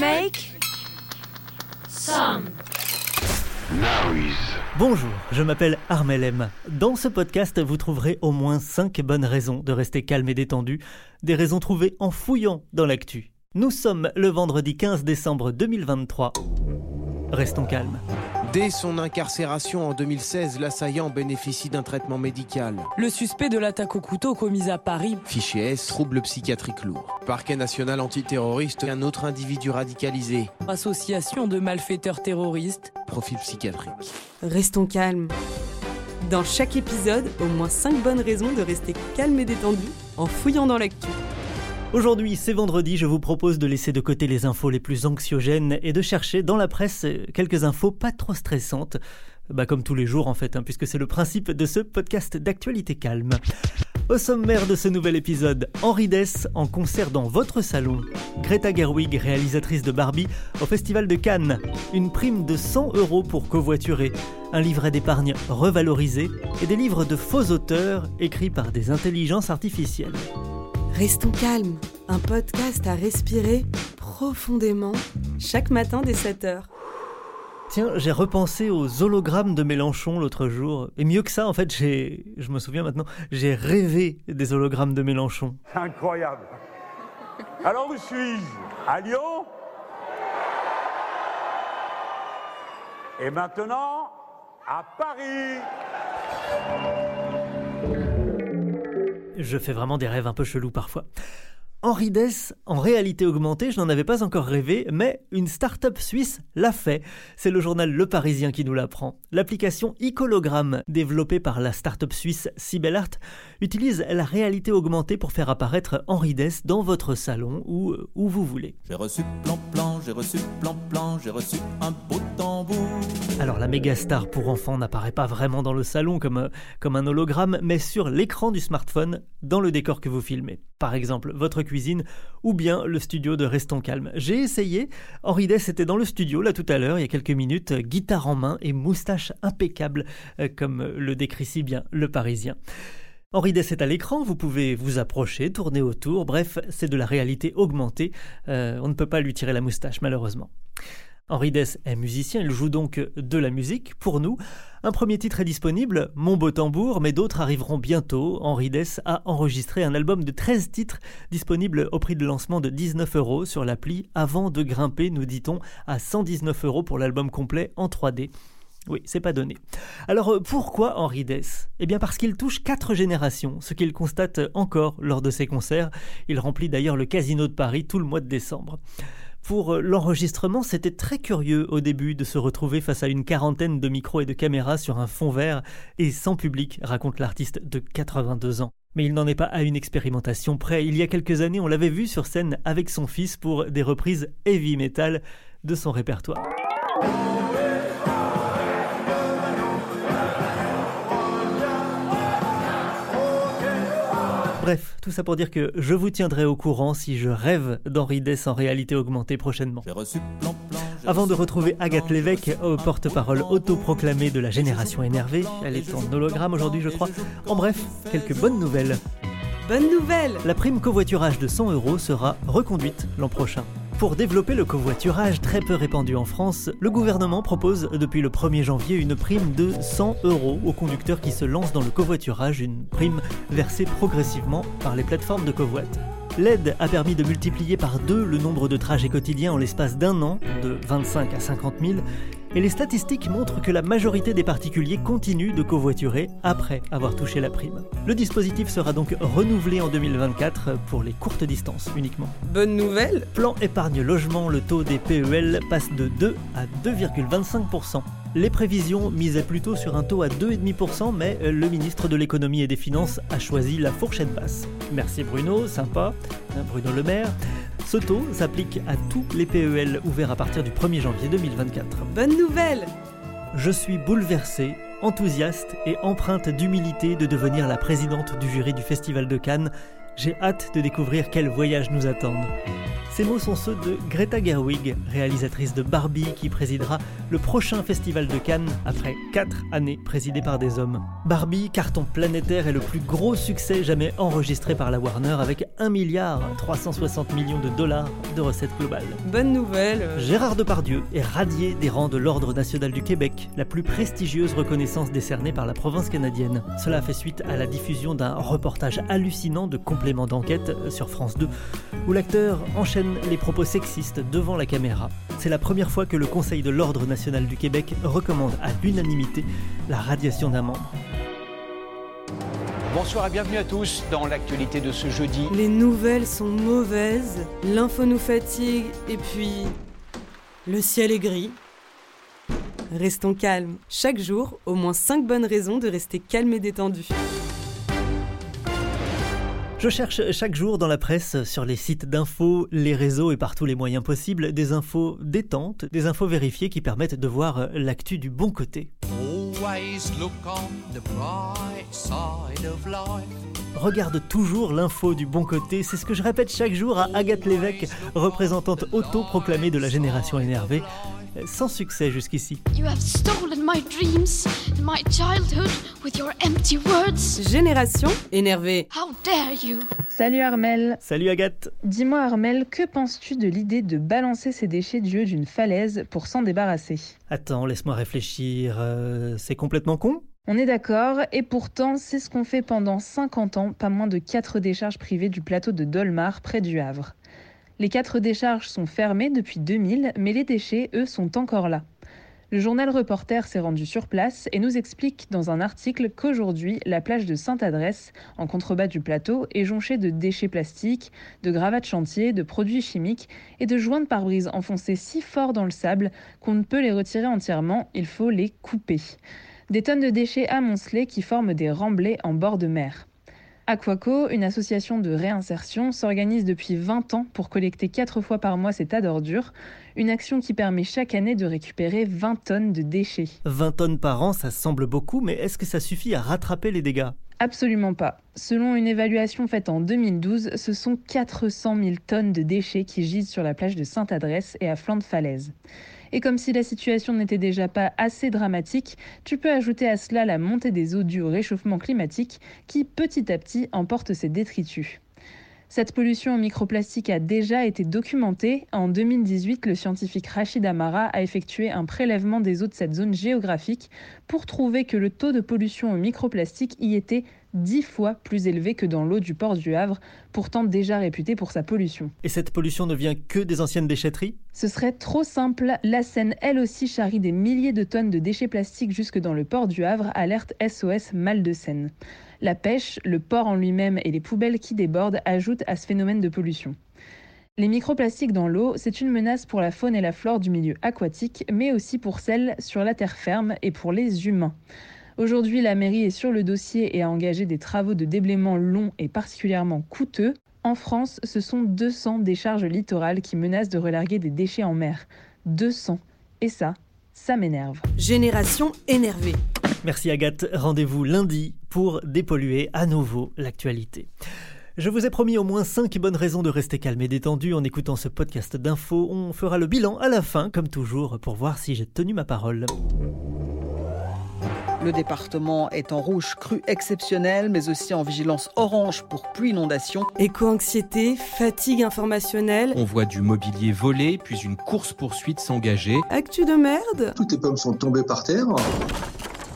Make some Bonjour, je m'appelle Armel M. Dans ce podcast, vous trouverez au moins 5 bonnes raisons de rester calme et détendu, des raisons trouvées en fouillant dans l'actu. Nous sommes le vendredi 15 décembre 2023. Restons calmes. Dès son incarcération en 2016, l'assaillant bénéficie d'un traitement médical. Le suspect de l'attaque au couteau commise à Paris. Fichier S, trouble psychiatrique lourd. Parquet national antiterroriste, un autre individu radicalisé. Association de malfaiteurs terroristes. Profil psychiatrique. Restons calmes. Dans chaque épisode, au moins 5 bonnes raisons de rester calme et détendu en fouillant dans l'actu. Aujourd'hui, c'est vendredi, je vous propose de laisser de côté les infos les plus anxiogènes et de chercher dans la presse quelques infos pas trop stressantes. Bah comme tous les jours en fait, hein, puisque c'est le principe de ce podcast d'actualité calme. Au sommaire de ce nouvel épisode, Henri Dess en concert dans votre salon. Greta Gerwig, réalisatrice de Barbie, au Festival de Cannes. Une prime de 100 euros pour covoiturer. Un livret d'épargne revalorisé et des livres de faux auteurs écrits par des intelligences artificielles. Restons calmes, un podcast à respirer profondément chaque matin dès 7h. Tiens, j'ai repensé aux hologrammes de Mélenchon l'autre jour. Et mieux que ça, en fait, j'ai, je me souviens maintenant, j'ai rêvé des hologrammes de Mélenchon. Incroyable. Alors où suis-je? À Lyon? Et maintenant, à Paris Je fais vraiment des rêves un peu chelous parfois. Henri Dess, en réalité augmentée, je n'en avais pas encore rêvé, mais une start-up suisse l'a fait. C'est le journal Le Parisien qui nous l'apprend. L'application Icologramme, développée par la start-up suisse Cybelart, utilise la réalité augmentée pour faire apparaître Henri Dess dans votre salon ou euh, où vous voulez. J'ai reçu plan-plan, j'ai reçu plan-plan, j'ai reçu un beau tambour. Alors la méga star pour enfants n'apparaît pas vraiment dans le salon comme, euh, comme un hologramme, mais sur l'écran du smartphone, dans le décor que vous filmez. Par exemple, votre ou bien le studio de Restons Calme. J'ai essayé, Henri Dess était dans le studio là tout à l'heure, il y a quelques minutes, guitare en main et moustache impeccable, euh, comme le décrit si bien le Parisien. Henri Dess est à l'écran, vous pouvez vous approcher, tourner autour, bref, c'est de la réalité augmentée, Euh, on ne peut pas lui tirer la moustache malheureusement. Henri Dess est musicien, il joue donc de la musique pour nous. Un premier titre est disponible, Mon beau tambour, mais d'autres arriveront bientôt. Henri Dess a enregistré un album de 13 titres disponible au prix de lancement de 19 euros sur l'appli avant de grimper, nous dit-on, à 119 euros pour l'album complet en 3D. Oui, c'est pas donné. Alors euh, pourquoi Henri Dess? Eh bien parce qu'il touche quatre générations, ce qu'il constate encore lors de ses concerts. Il remplit d'ailleurs le Casino de Paris tout le mois de décembre. Pour euh, l'enregistrement, c'était très curieux au début de se retrouver face à une quarantaine de micros et de caméras sur un fond vert et sans public, raconte l'artiste de 82 ans. Mais il n'en est pas à une expérimentation près. Il y a quelques années, on l'avait vu sur scène avec son fils pour des reprises heavy metal de son répertoire. Bref, tout ça pour dire que je vous tiendrai au courant si je rêve d'Henri Dess en réalité augmentée prochainement. J'ai reçu j'ai Avant de retrouver Agathe Lévesque, porte-parole beau autoproclamé de la génération énervée, elle est en hologramme aujourd'hui je crois. En bref, quelques bonnes nouvelles. Bonne nouvelle La prime covoiturage de 100 euros sera reconduite l'an prochain. Pour développer le covoiturage très peu répandu en France, le gouvernement propose depuis le 1er janvier une prime de 100 euros aux conducteurs qui se lancent dans le covoiturage, une prime versée progressivement par les plateformes de covoit. L'aide a permis de multiplier par deux le nombre de trajets quotidiens en l'espace d'un an, de 25 à 50 000, et les statistiques montrent que la majorité des particuliers continuent de covoiturer après avoir touché la prime. Le dispositif sera donc renouvelé en 2024 pour les courtes distances uniquement. Bonne nouvelle Plan épargne logement, le taux des PEL passe de 2 à 2,25%. Les prévisions misaient plutôt sur un taux à 2,5%, mais le ministre de l'économie et des finances a choisi la fourchette basse. Merci Bruno, sympa, Bruno Le Maire. Ce taux s'applique à tous les PEL ouverts à partir du 1er janvier 2024. Bonne nouvelle Je suis bouleversé, enthousiaste et empreinte d'humilité de devenir la présidente du jury du Festival de Cannes. J'ai hâte de découvrir quels voyages nous attendent. Ces mots sont ceux de Greta Gerwig, réalisatrice de Barbie, qui présidera le prochain festival de Cannes après 4 années présidées par des hommes. Barbie, carton planétaire, est le plus gros succès jamais enregistré par la Warner avec 1 milliard 360 millions de dollars de recettes globales. Bonne nouvelle Gérard Depardieu est radié des rangs de l'Ordre national du Québec, la plus prestigieuse reconnaissance décernée par la province canadienne. Cela fait suite à la diffusion d'un reportage hallucinant de complément d'enquête sur France 2, où l'acteur enchaîne les propos sexistes devant la caméra. C'est la première fois que le Conseil de l'Ordre national du Québec recommande à l'unanimité la radiation d'un membre. Bonsoir et bienvenue à tous dans l'actualité de ce jeudi. Les nouvelles sont mauvaises, l'info nous fatigue et puis le ciel est gris. Restons calmes. Chaque jour, au moins 5 bonnes raisons de rester calme et détendu. Je cherche chaque jour dans la presse, sur les sites d'infos, les réseaux et par tous les moyens possibles, des infos détentes, des infos vérifiées qui permettent de voir l'actu du bon côté. Regarde toujours l'info du bon côté, c'est ce que je répète chaque jour à Agathe Lévesque, représentante auto-proclamée de la génération énervée. Sans succès jusqu'ici. You have stolen my dreams and my childhood with your empty words. Génération énervée. How dare you? Salut Armel. Salut Agathe. Dis-moi Armel, que penses-tu de l'idée de balancer ces déchets du haut d'une falaise pour s'en débarrasser? Attends, laisse-moi réfléchir. Euh, c'est complètement con? On est d'accord, et pourtant, c'est ce qu'on fait pendant 50 ans, pas moins de 4 décharges privées du plateau de Dolmar, près du Havre. Les quatre décharges sont fermées depuis 2000, mais les déchets, eux, sont encore là. Le journal Reporter s'est rendu sur place et nous explique dans un article qu'aujourd'hui, la plage de Sainte-Adresse, en contrebas du plateau, est jonchée de déchets plastiques, de gravats de chantier, de produits chimiques et de joints de pare-brise enfoncés si fort dans le sable qu'on ne peut les retirer entièrement, il faut les couper. Des tonnes de déchets amoncelés qui forment des remblais en bord de mer. Aquaco, une association de réinsertion, s'organise depuis 20 ans pour collecter 4 fois par mois ces tas d'ordures, une action qui permet chaque année de récupérer 20 tonnes de déchets. 20 tonnes par an, ça semble beaucoup, mais est-ce que ça suffit à rattraper les dégâts? Absolument pas. Selon une évaluation faite en 2012, ce sont 400 000 tonnes de déchets qui gisent sur la plage de Sainte-Adresse et à flanc de falaise. Et comme si la situation n'était déjà pas assez dramatique, tu peux ajouter à cela la montée des eaux dues au réchauffement climatique qui petit à petit emporte ces détritus. Cette pollution au microplastique a déjà été documentée. En 2018, le scientifique Rachid Amara a effectué un prélèvement des eaux de cette zone géographique pour trouver que le taux de pollution au microplastique y était dix fois plus élevé que dans l'eau du port du Havre, pourtant déjà réputé pour sa pollution. Et cette pollution ne vient que des anciennes déchetteries? Ce serait trop simple. La Seine, elle aussi, charrie des milliers de tonnes de déchets plastiques jusque dans le port du Havre, alerte SOS Mal de Seine. La pêche, le port en lui-même et les poubelles qui débordent ajoutent à ce phénomène de pollution. Les microplastiques dans l'eau, c'est une menace pour la faune et la flore du milieu aquatique, mais aussi pour celles sur la terre ferme et pour les humains. Aujourd'hui, la mairie est sur le dossier et a engagé des travaux de déblaiement longs et particulièrement coûteux. En France, ce sont 200 décharges littorales qui menacent de relarguer des déchets en mer. 200. Et ça, ça m'énerve. Génération énervée. Merci Agathe. Rendez-vous lundi pour dépolluer à nouveau l'actualité. Je vous ai promis au moins 5 bonnes raisons de rester calme et détendu en écoutant ce podcast d'infos. On fera le bilan à la fin, comme toujours, pour voir si j'ai tenu ma parole. Le département est en rouge cru exceptionnel, mais aussi en vigilance orange pour pluie inondation. Éco-anxiété, fatigue informationnelle. On voit du mobilier volé, puis une course-poursuite s'engager. Actu de merde. Toutes les pommes sont tombées par terre.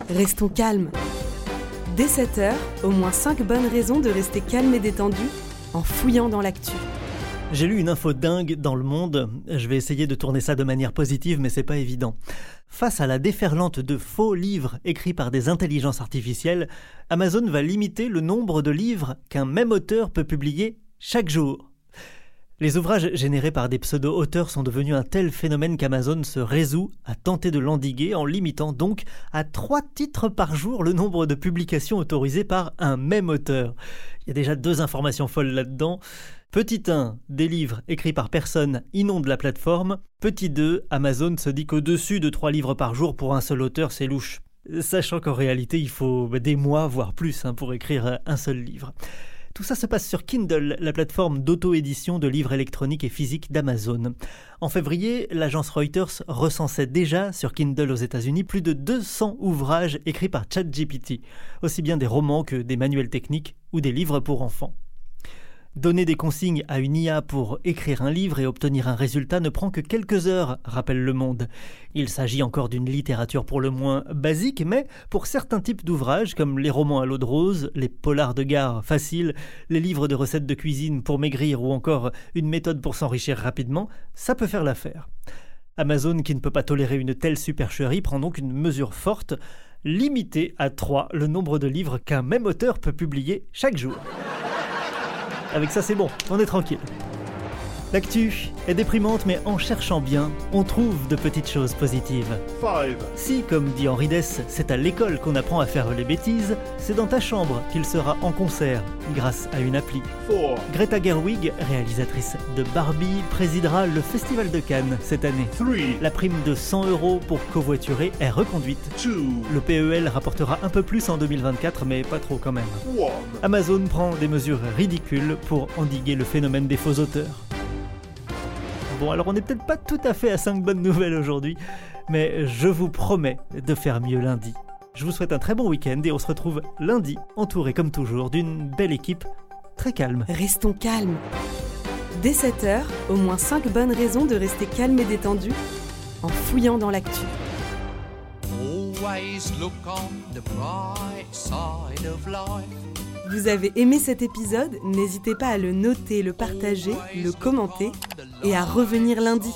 Restons calmes. Dès 7h, au moins 5 bonnes raisons de rester calme et détendu en fouillant dans l'actu. J'ai lu une info dingue dans le monde. Je vais essayer de tourner ça de manière positive, mais c'est pas évident. Face à la déferlante de faux livres écrits par des intelligences artificielles, Amazon va limiter le nombre de livres qu'un même auteur peut publier chaque jour. Les ouvrages générés par des pseudo-auteurs sont devenus un tel phénomène qu'Amazon se résout à tenter de l'endiguer en limitant donc à trois titres par jour le nombre de publications autorisées par un même auteur. Il y a déjà deux informations folles là-dedans. Petit 1, des livres écrits par personne inondent la plateforme. Petit 2, Amazon se dit qu'au-dessus de trois livres par jour pour un seul auteur, c'est louche. Sachant qu'en réalité, il faut des mois, voire plus, hein, pour écrire un seul livre. Tout ça se passe sur Kindle, la plateforme d'auto-édition de livres électroniques et physiques d'Amazon. En février, l'agence Reuters recensait déjà sur Kindle aux États-Unis plus de 200 ouvrages écrits par ChatGPT, aussi bien des romans que des manuels techniques ou des livres pour enfants. Donner des consignes à une IA pour écrire un livre et obtenir un résultat ne prend que quelques heures, rappelle Le Monde. Il s'agit encore d'une littérature pour le moins basique, mais pour certains types d'ouvrages, comme les romans à l'eau de rose, les polars de gare faciles, les livres de recettes de cuisine pour maigrir ou encore une méthode pour s'enrichir rapidement, ça peut faire l'affaire. Amazon, qui ne peut pas tolérer une telle supercherie, prend donc une mesure forte, limiter à 3 le nombre de livres qu'un même auteur peut publier chaque jour. Avec ça, c'est bon, on est tranquille. L'actu est déprimante, mais en cherchant bien, on trouve de petites choses positives. Si, comme dit Henri Dess, c'est à l'école qu'on apprend à faire les bêtises, c'est dans ta chambre qu'il sera en concert, grâce à une appli. Greta Gerwig, réalisatrice de Barbie, présidera le Festival de Cannes cette année. La prime de 100 euros pour covoiturer est reconduite. Le PEL rapportera un peu plus en 2024, mais pas trop quand même. Amazon prend des mesures ridicules pour endiguer le phénomène des faux auteurs. Bon, alors on n'est peut-être pas tout à fait à 5 bonnes nouvelles aujourd'hui, mais je vous promets de faire mieux lundi. Je vous souhaite un très bon week-end et on se retrouve lundi, entouré comme toujours d'une belle équipe très calme. Restons calmes. Dès 7h, au moins 5 bonnes raisons de rester calme et détendu en fouillant dans l'actu. Vous avez aimé cet épisode? N'hésitez pas à le noter, le partager, le commenter et à revenir lundi.